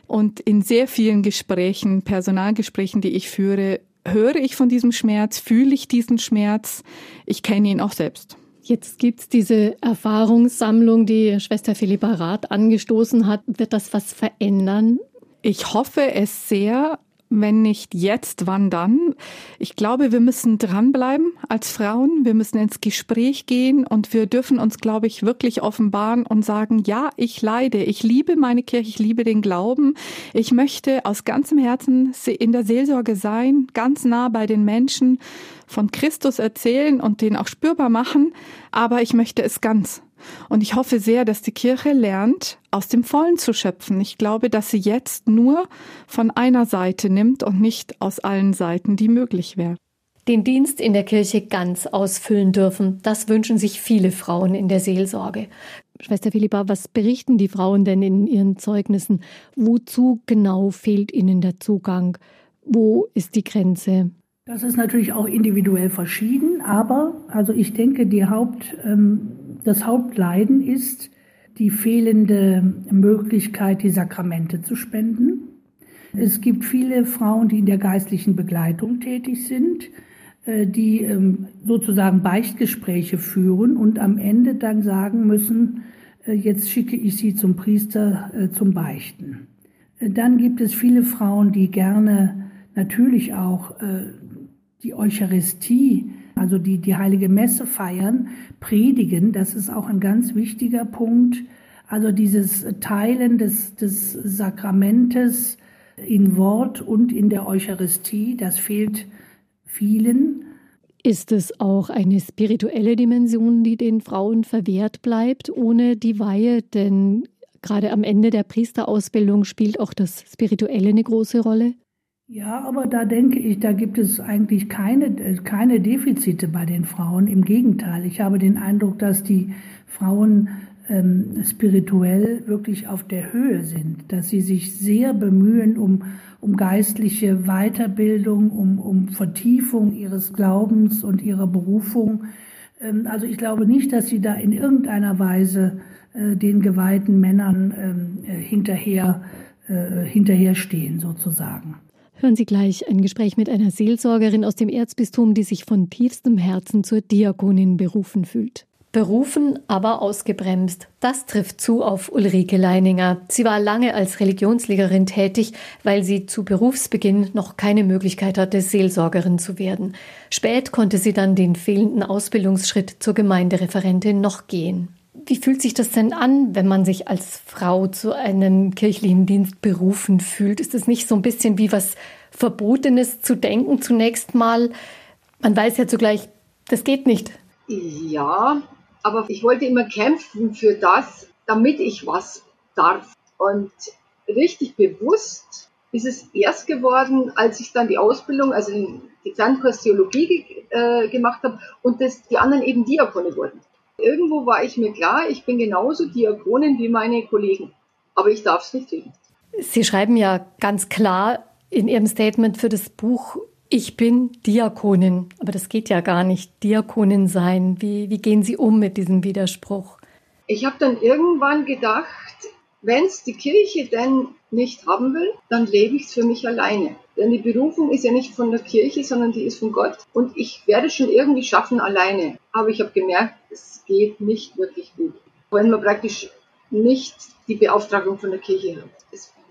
[SPEAKER 11] Und in sehr vielen Gesprächen, Personalgesprächen, die ich führe, höre ich von diesem Schmerz, fühle ich diesen Schmerz. Ich kenne ihn auch selbst.
[SPEAKER 2] Jetzt gibt's diese Erfahrungssammlung, die Schwester Philippa Rath angestoßen hat. Wird das was verändern
[SPEAKER 11] ich hoffe es sehr, wenn nicht jetzt, wann dann? Ich glaube, wir müssen dranbleiben als Frauen. Wir müssen ins Gespräch gehen und wir dürfen uns, glaube ich, wirklich offenbaren und sagen, ja, ich leide. Ich liebe meine Kirche. Ich liebe den Glauben. Ich möchte aus ganzem Herzen in der Seelsorge sein, ganz nah bei den Menschen von Christus erzählen und den auch spürbar machen. Aber ich möchte es ganz. Und ich hoffe sehr, dass die Kirche lernt, aus dem Vollen zu schöpfen. Ich glaube, dass sie jetzt nur von einer Seite nimmt und nicht aus allen Seiten, die möglich wäre.
[SPEAKER 2] Den Dienst in der Kirche ganz ausfüllen dürfen, das wünschen sich viele Frauen in der Seelsorge. Schwester Philippa, was berichten die Frauen denn in ihren Zeugnissen? Wozu genau fehlt ihnen der Zugang? Wo ist die Grenze?
[SPEAKER 8] Das ist natürlich auch individuell verschieden, aber also ich denke, die Haupt, ähm, das Hauptleiden ist die fehlende Möglichkeit, die Sakramente zu spenden. Es gibt viele Frauen, die in der geistlichen Begleitung tätig sind, äh, die ähm, sozusagen Beichtgespräche führen und am Ende dann sagen müssen, äh, jetzt schicke ich sie zum Priester äh, zum Beichten. Dann gibt es viele Frauen, die gerne natürlich auch die Eucharistie also die, die heilige Messe feiern, predigen, das ist auch ein ganz wichtiger Punkt. Also dieses Teilen des, des Sakramentes in Wort und in der Eucharistie, das fehlt vielen.
[SPEAKER 2] Ist es auch eine spirituelle Dimension, die den Frauen verwehrt bleibt ohne die Weihe? Denn gerade am Ende der Priesterausbildung spielt auch das Spirituelle eine große Rolle.
[SPEAKER 8] Ja, aber da denke ich, da gibt es eigentlich keine, keine Defizite bei den Frauen. Im Gegenteil, ich habe den Eindruck, dass die Frauen ähm, spirituell wirklich auf der Höhe sind, dass sie sich sehr bemühen um, um geistliche Weiterbildung, um, um Vertiefung ihres Glaubens und ihrer Berufung. Ähm, also ich glaube nicht, dass sie da in irgendeiner Weise äh, den geweihten Männern ähm, äh, hinterher, äh, hinterherstehen sozusagen.
[SPEAKER 2] Hören Sie gleich ein Gespräch mit einer Seelsorgerin aus dem Erzbistum, die sich von tiefstem Herzen zur Diakonin berufen fühlt. Berufen, aber ausgebremst. Das trifft zu auf Ulrike Leininger. Sie war lange als Religionslehrerin tätig, weil sie zu Berufsbeginn noch keine Möglichkeit hatte, Seelsorgerin zu werden. Spät konnte sie dann den fehlenden Ausbildungsschritt zur Gemeindereferentin noch gehen. Wie fühlt sich das denn an, wenn man sich als Frau zu einem kirchlichen Dienst berufen fühlt? Ist es nicht so ein bisschen wie was Verbotenes zu denken zunächst mal? Man weiß ja zugleich, das geht nicht.
[SPEAKER 12] Ja, aber ich wollte immer kämpfen für das, damit ich was darf. Und richtig bewusst ist es erst geworden, als ich dann die Ausbildung, also den Gesamtkurs Theologie äh, gemacht habe und das, die anderen eben Diakone wurden. Irgendwo war ich mir klar, ich bin genauso Diakonin wie meine Kollegen. Aber ich darf es nicht tun.
[SPEAKER 2] Sie schreiben ja ganz klar in Ihrem Statement für das Buch, ich bin Diakonin. Aber das geht ja gar nicht, Diakonin sein. Wie, wie gehen Sie um mit diesem Widerspruch?
[SPEAKER 12] Ich habe dann irgendwann gedacht, wenn es die Kirche denn nicht haben will, dann lebe ich es für mich alleine. Denn die Berufung ist ja nicht von der Kirche, sondern die ist von Gott. Und ich werde es schon irgendwie schaffen alleine. Aber ich habe gemerkt, es geht nicht wirklich gut. Wenn man praktisch nicht die Beauftragung von der Kirche hat.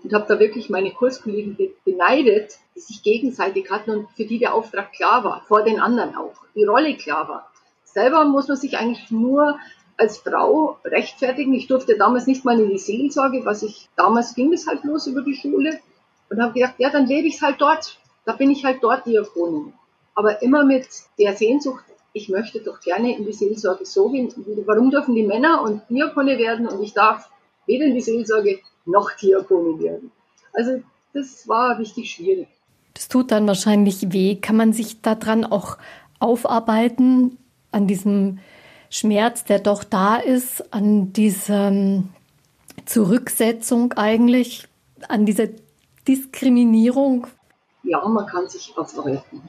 [SPEAKER 12] Und habe da wirklich meine Kurskollegen beneidet, die sich gegenseitig hatten und für die der Auftrag klar war, vor den anderen auch, die Rolle klar war. Selber muss man sich eigentlich nur als Frau rechtfertigen. Ich durfte damals nicht mal in die Seelsorge, was ich, damals ging es halt bloß über die Schule und habe gedacht, ja, dann lebe ich halt dort. Da bin ich halt dort Diakonin. Aber immer mit der Sehnsucht, ich möchte doch gerne in die Seelsorge so gehen. Warum dürfen die Männer und Diakone werden und ich darf weder in die Seelsorge noch Diakonin werden? Also das war richtig schwierig.
[SPEAKER 2] Das tut dann wahrscheinlich weh. Kann man sich daran auch aufarbeiten, an diesem Schmerz, der doch da ist, an dieser Zurücksetzung eigentlich, an dieser Diskriminierung?
[SPEAKER 12] Ja, man kann sich aufhalten.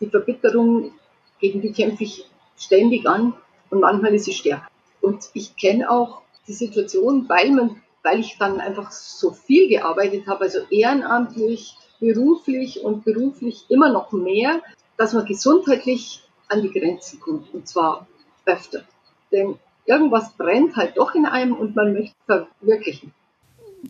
[SPEAKER 12] Die Verbitterung, gegen die kämpfe ich ständig an und manchmal ist sie stärker. Und ich kenne auch die Situation, weil, man, weil ich dann einfach so viel gearbeitet habe, also ehrenamtlich, beruflich und beruflich immer noch mehr, dass man gesundheitlich an die Grenzen kommt. Und zwar öfter. Denn irgendwas brennt halt doch in einem und man möchte verwirklichen.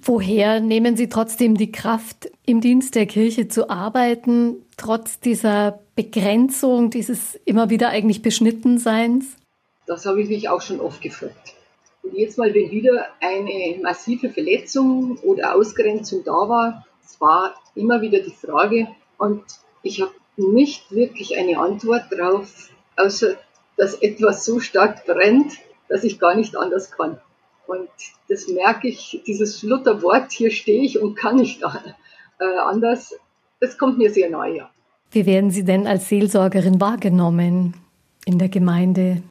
[SPEAKER 2] Woher nehmen Sie trotzdem die Kraft, im Dienst der Kirche zu arbeiten, trotz dieser Begrenzung, dieses immer wieder eigentlich Beschnittenseins?
[SPEAKER 12] Das habe ich mich auch schon oft gefragt. Und jetzt mal, wenn wieder eine massive Verletzung oder Ausgrenzung da war, es war immer wieder die Frage und ich habe nicht wirklich eine Antwort drauf, außer dass etwas so stark brennt, dass ich gar nicht anders kann. Und das merke ich, dieses Lutherwort, hier stehe ich und kann nicht äh, anders, das kommt mir sehr nahe. Ja.
[SPEAKER 2] Wie werden Sie denn als Seelsorgerin wahrgenommen in der Gemeinde?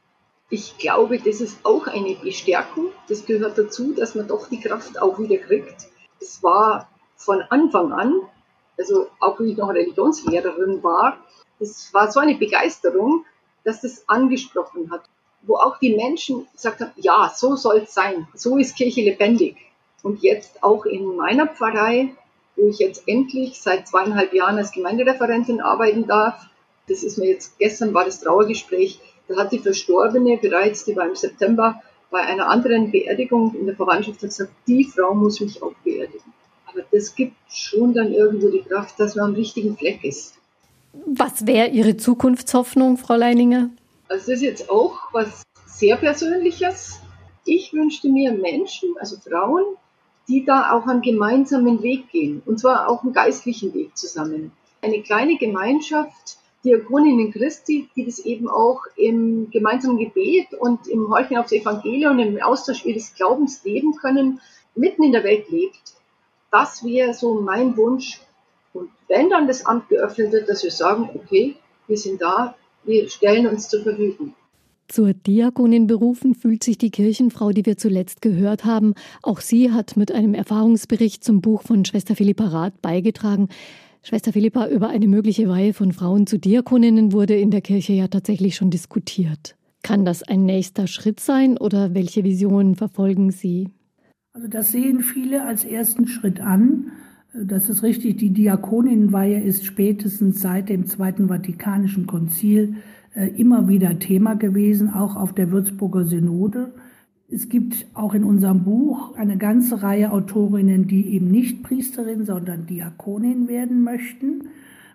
[SPEAKER 12] Ich glaube, das ist auch eine Bestärkung. Das gehört dazu, dass man doch die Kraft auch wieder kriegt. Es war von Anfang an, also auch wie ich noch Religionslehrerin war, es war so eine Begeisterung, dass das angesprochen hat wo auch die Menschen gesagt haben, ja, so soll es sein, so ist Kirche lebendig. Und jetzt auch in meiner Pfarrei, wo ich jetzt endlich seit zweieinhalb Jahren als Gemeindereferentin arbeiten darf, das ist mir jetzt, gestern war das Trauergespräch, da hat die Verstorbene bereits, die war im September bei einer anderen Beerdigung in der Verwandtschaft gesagt, die Frau muss mich auch beerdigen. Aber das gibt schon dann irgendwo die Kraft, dass man am richtigen Fleck ist.
[SPEAKER 2] Was wäre Ihre Zukunftshoffnung, Frau Leininger?
[SPEAKER 12] Das ist jetzt auch was sehr Persönliches. Ich wünschte mir Menschen, also Frauen, die da auch einen gemeinsamen Weg gehen. Und zwar auch einen geistlichen Weg zusammen. Eine kleine Gemeinschaft, Diakoninnen Christi, die das eben auch im gemeinsamen Gebet und im Horchen aufs Evangelium und im Austausch ihres Glaubens leben können, mitten in der Welt lebt. Das wäre so mein Wunsch. Und wenn dann das Amt geöffnet wird, dass wir sagen, okay, wir sind da, wir stellen uns zur Verfügung.
[SPEAKER 2] Zur Diakonin berufen fühlt sich die Kirchenfrau, die wir zuletzt gehört haben. Auch sie hat mit einem Erfahrungsbericht zum Buch von Schwester Philippa Rath beigetragen. Schwester Philippa, über eine mögliche Weihe von Frauen zu Diakoninnen wurde in der Kirche ja tatsächlich schon diskutiert. Kann das ein nächster Schritt sein oder welche Visionen verfolgen Sie?
[SPEAKER 8] Also das sehen viele als ersten Schritt an. Das ist richtig, die Diakoninnenweihe ist spätestens seit dem Zweiten Vatikanischen Konzil äh, immer wieder Thema gewesen, auch auf der Würzburger Synode. Es gibt auch in unserem Buch eine ganze Reihe Autorinnen, die eben nicht Priesterin, sondern Diakonin werden möchten,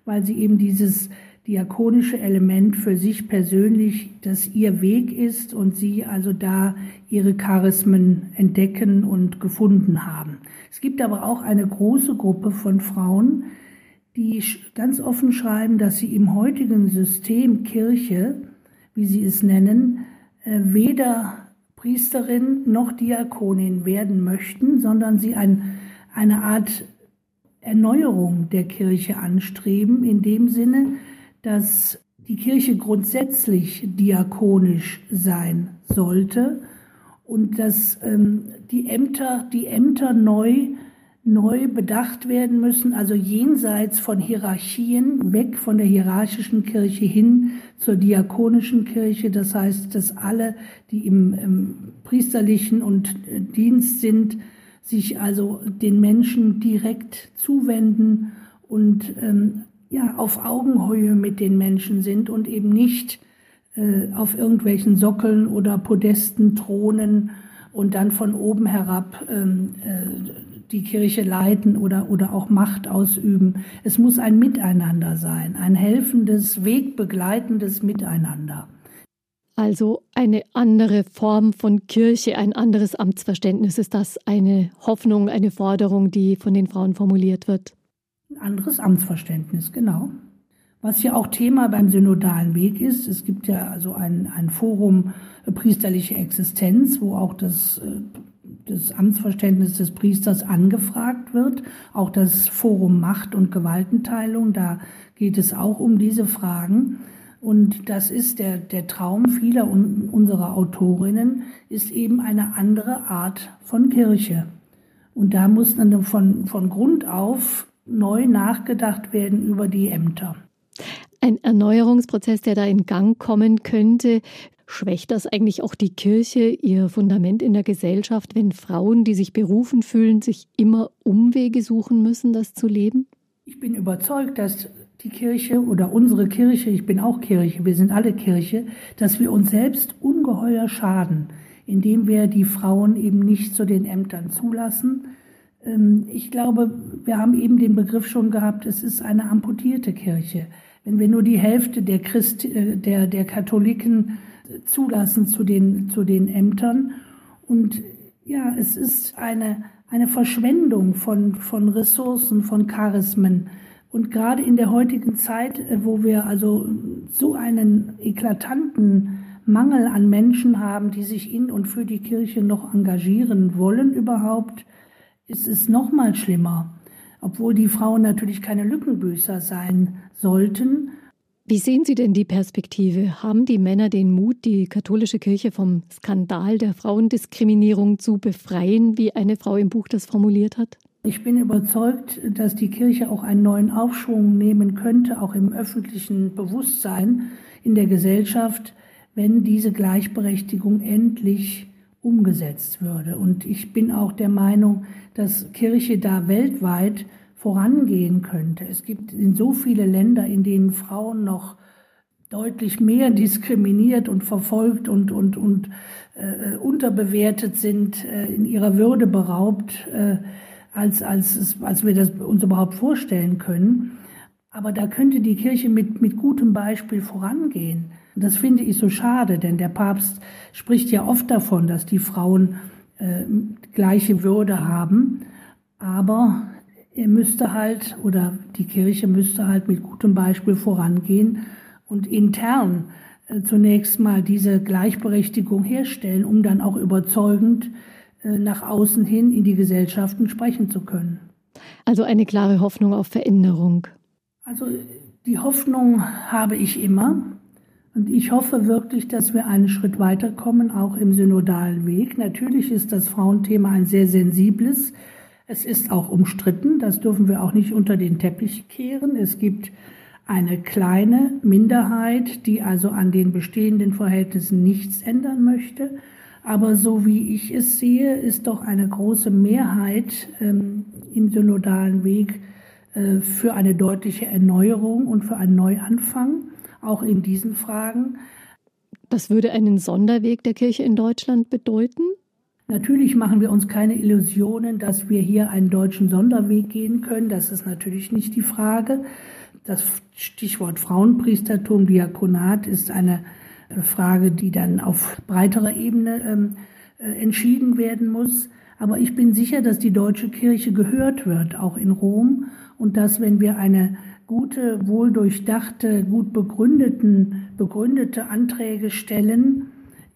[SPEAKER 8] weil sie eben dieses diakonische Element für sich persönlich, das ihr Weg ist und sie also da ihre Charismen entdecken und gefunden haben. Es gibt aber auch eine große Gruppe von Frauen, die ganz offen schreiben, dass sie im heutigen System Kirche, wie sie es nennen, äh, weder Priesterin noch Diakonin werden möchten, sondern sie ein, eine Art Erneuerung der Kirche anstreben, in dem Sinne, dass die Kirche grundsätzlich diakonisch sein sollte und dass ähm, die Ämter, die Ämter neu, neu bedacht werden müssen, also jenseits von Hierarchien, weg von der hierarchischen Kirche hin zur diakonischen Kirche. Das heißt, dass alle, die im, im priesterlichen und äh, Dienst sind, sich also den Menschen direkt zuwenden und ähm, ja, auf Augenhöhe mit den Menschen sind und eben nicht äh, auf irgendwelchen Sockeln oder Podesten thronen und dann von oben herab ähm, äh, die Kirche leiten oder, oder auch Macht ausüben. Es muss ein Miteinander sein, ein helfendes, wegbegleitendes Miteinander.
[SPEAKER 2] Also eine andere Form von Kirche, ein anderes Amtsverständnis. Ist das eine Hoffnung, eine Forderung, die von den Frauen formuliert wird?
[SPEAKER 8] Ein anderes Amtsverständnis, genau. Was ja auch Thema beim synodalen Weg ist, es gibt ja also ein, ein Forum äh, priesterliche Existenz, wo auch das, äh, das Amtsverständnis des Priesters angefragt wird, auch das Forum Macht und Gewaltenteilung, da geht es auch um diese Fragen. Und das ist der, der Traum vieler unserer Autorinnen, ist eben eine andere Art von Kirche. Und da muss dann von, von Grund auf neu nachgedacht werden über die Ämter.
[SPEAKER 2] Ein Erneuerungsprozess, der da in Gang kommen könnte. Schwächt das eigentlich auch die Kirche, ihr Fundament in der Gesellschaft, wenn Frauen, die sich berufen fühlen, sich immer Umwege suchen müssen, das zu leben?
[SPEAKER 8] Ich bin überzeugt, dass die Kirche oder unsere Kirche, ich bin auch Kirche, wir sind alle Kirche, dass wir uns selbst ungeheuer schaden, indem wir die Frauen eben nicht zu den Ämtern zulassen, ich glaube, wir haben eben den Begriff schon gehabt, es ist eine amputierte Kirche. Wenn wir nur die Hälfte der, Christ, äh, der, der Katholiken zulassen zu den, zu den Ämtern. Und ja, es ist eine, eine Verschwendung von, von Ressourcen, von Charismen. Und gerade in der heutigen Zeit, äh, wo wir also so einen eklatanten Mangel an Menschen haben, die sich in und für die Kirche noch engagieren wollen überhaupt, ist es noch mal schlimmer. Obwohl die Frauen natürlich keine Lückenbüßer sein sollten.
[SPEAKER 2] Wie sehen Sie denn die Perspektive? Haben die Männer den Mut, die katholische Kirche vom Skandal der Frauendiskriminierung zu befreien, wie eine Frau im Buch das formuliert hat?
[SPEAKER 8] Ich bin überzeugt, dass die Kirche auch einen neuen Aufschwung nehmen könnte, auch im öffentlichen Bewusstsein in der Gesellschaft, wenn diese Gleichberechtigung endlich umgesetzt würde. Und ich bin auch der Meinung, dass Kirche da weltweit vorangehen könnte. Es gibt in so viele Länder, in denen Frauen noch deutlich mehr diskriminiert und verfolgt und, und, und äh, unterbewertet sind, äh, in ihrer Würde beraubt, äh, als, als, als wir das uns überhaupt vorstellen können. Aber da könnte die Kirche mit, mit gutem Beispiel vorangehen. Das finde ich so schade, denn der Papst spricht ja oft davon, dass die Frauen äh, gleiche Würde haben. Aber er müsste halt, oder die Kirche müsste halt mit gutem Beispiel vorangehen und intern äh, zunächst mal diese Gleichberechtigung herstellen, um dann auch überzeugend äh, nach außen hin in die Gesellschaften sprechen zu können.
[SPEAKER 2] Also eine klare Hoffnung auf Veränderung.
[SPEAKER 8] Also die Hoffnung habe ich immer. Und ich hoffe wirklich, dass wir einen Schritt weiterkommen, auch im synodalen Weg. Natürlich ist das Frauenthema ein sehr sensibles. Es ist auch umstritten. Das dürfen wir auch nicht unter den Teppich kehren. Es gibt eine kleine Minderheit, die also an den bestehenden Verhältnissen nichts ändern möchte. Aber so wie ich es sehe, ist doch eine große Mehrheit ähm, im synodalen Weg äh, für eine deutliche Erneuerung und für einen Neuanfang auch in diesen Fragen.
[SPEAKER 2] Das würde einen Sonderweg der Kirche in Deutschland bedeuten?
[SPEAKER 8] Natürlich machen wir uns keine Illusionen, dass wir hier einen deutschen Sonderweg gehen können. Das ist natürlich nicht die Frage. Das Stichwort Frauenpriestertum, Diakonat ist eine Frage, die dann auf breiterer Ebene ähm, äh, entschieden werden muss. Aber ich bin sicher, dass die deutsche Kirche gehört wird, auch in Rom, und dass, wenn wir eine gute, wohldurchdachte, gut begründeten, begründete Anträge stellen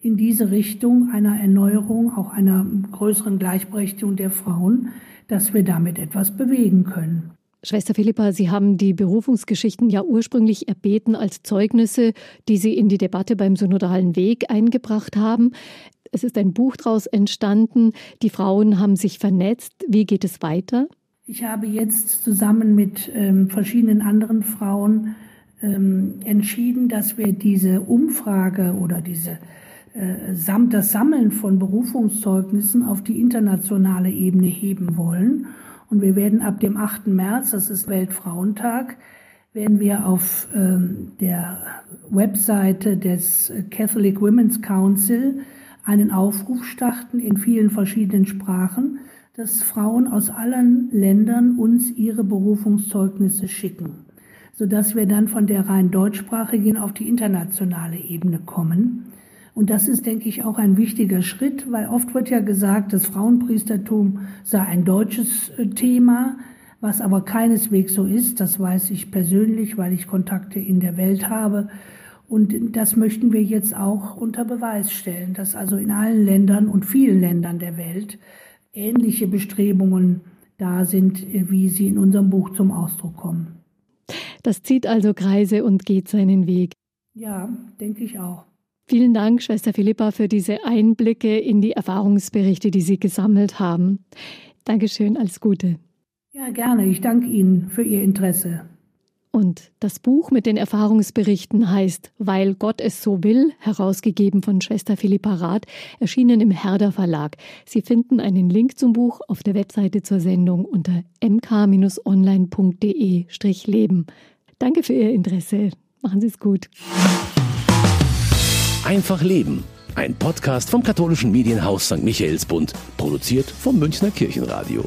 [SPEAKER 8] in diese Richtung einer Erneuerung, auch einer größeren Gleichberechtigung der Frauen, dass wir damit etwas bewegen können.
[SPEAKER 2] Schwester Philippa, Sie haben die Berufungsgeschichten ja ursprünglich erbeten als Zeugnisse, die Sie in die Debatte beim synodalen Weg eingebracht haben. Es ist ein Buch daraus entstanden. Die Frauen haben sich vernetzt. Wie geht es weiter?
[SPEAKER 8] Ich habe jetzt zusammen mit ähm, verschiedenen anderen Frauen ähm, entschieden, dass wir diese Umfrage oder diese äh, das Sammeln von Berufungszeugnissen auf die internationale Ebene heben wollen. Und wir werden ab dem 8. März, das ist Weltfrauentag, werden wir auf ähm, der Webseite des Catholic Women's Council einen Aufruf starten in vielen verschiedenen Sprachen, dass Frauen aus allen Ländern uns ihre Berufungszeugnisse schicken, sodass wir dann von der rein deutschsprachigen auf die internationale Ebene kommen. Und das ist, denke ich, auch ein wichtiger Schritt, weil oft wird ja gesagt, das Frauenpriestertum sei ein deutsches äh, Thema, was aber keineswegs so ist. Das weiß ich persönlich, weil ich Kontakte in der Welt habe. Und das möchten wir jetzt auch unter Beweis stellen, dass also in allen Ländern und vielen Ländern der Welt ähnliche Bestrebungen da sind, wie sie in unserem Buch zum Ausdruck kommen.
[SPEAKER 2] Das zieht also Kreise und geht seinen Weg.
[SPEAKER 8] Ja, denke ich auch.
[SPEAKER 2] Vielen Dank, Schwester Philippa, für diese Einblicke in die Erfahrungsberichte, die Sie gesammelt haben. Dankeschön, alles Gute.
[SPEAKER 8] Ja, gerne. Ich danke Ihnen für Ihr Interesse.
[SPEAKER 2] Und das Buch mit den Erfahrungsberichten heißt Weil Gott es so will, herausgegeben von Schwester Philippa Rath, erschienen im Herder Verlag. Sie finden einen Link zum Buch auf der Webseite zur Sendung unter mk-online.de-leben. Danke für Ihr Interesse. Machen Sie es gut.
[SPEAKER 1] Einfach leben Ein Podcast vom katholischen Medienhaus St. Michaelsbund, produziert vom Münchner Kirchenradio.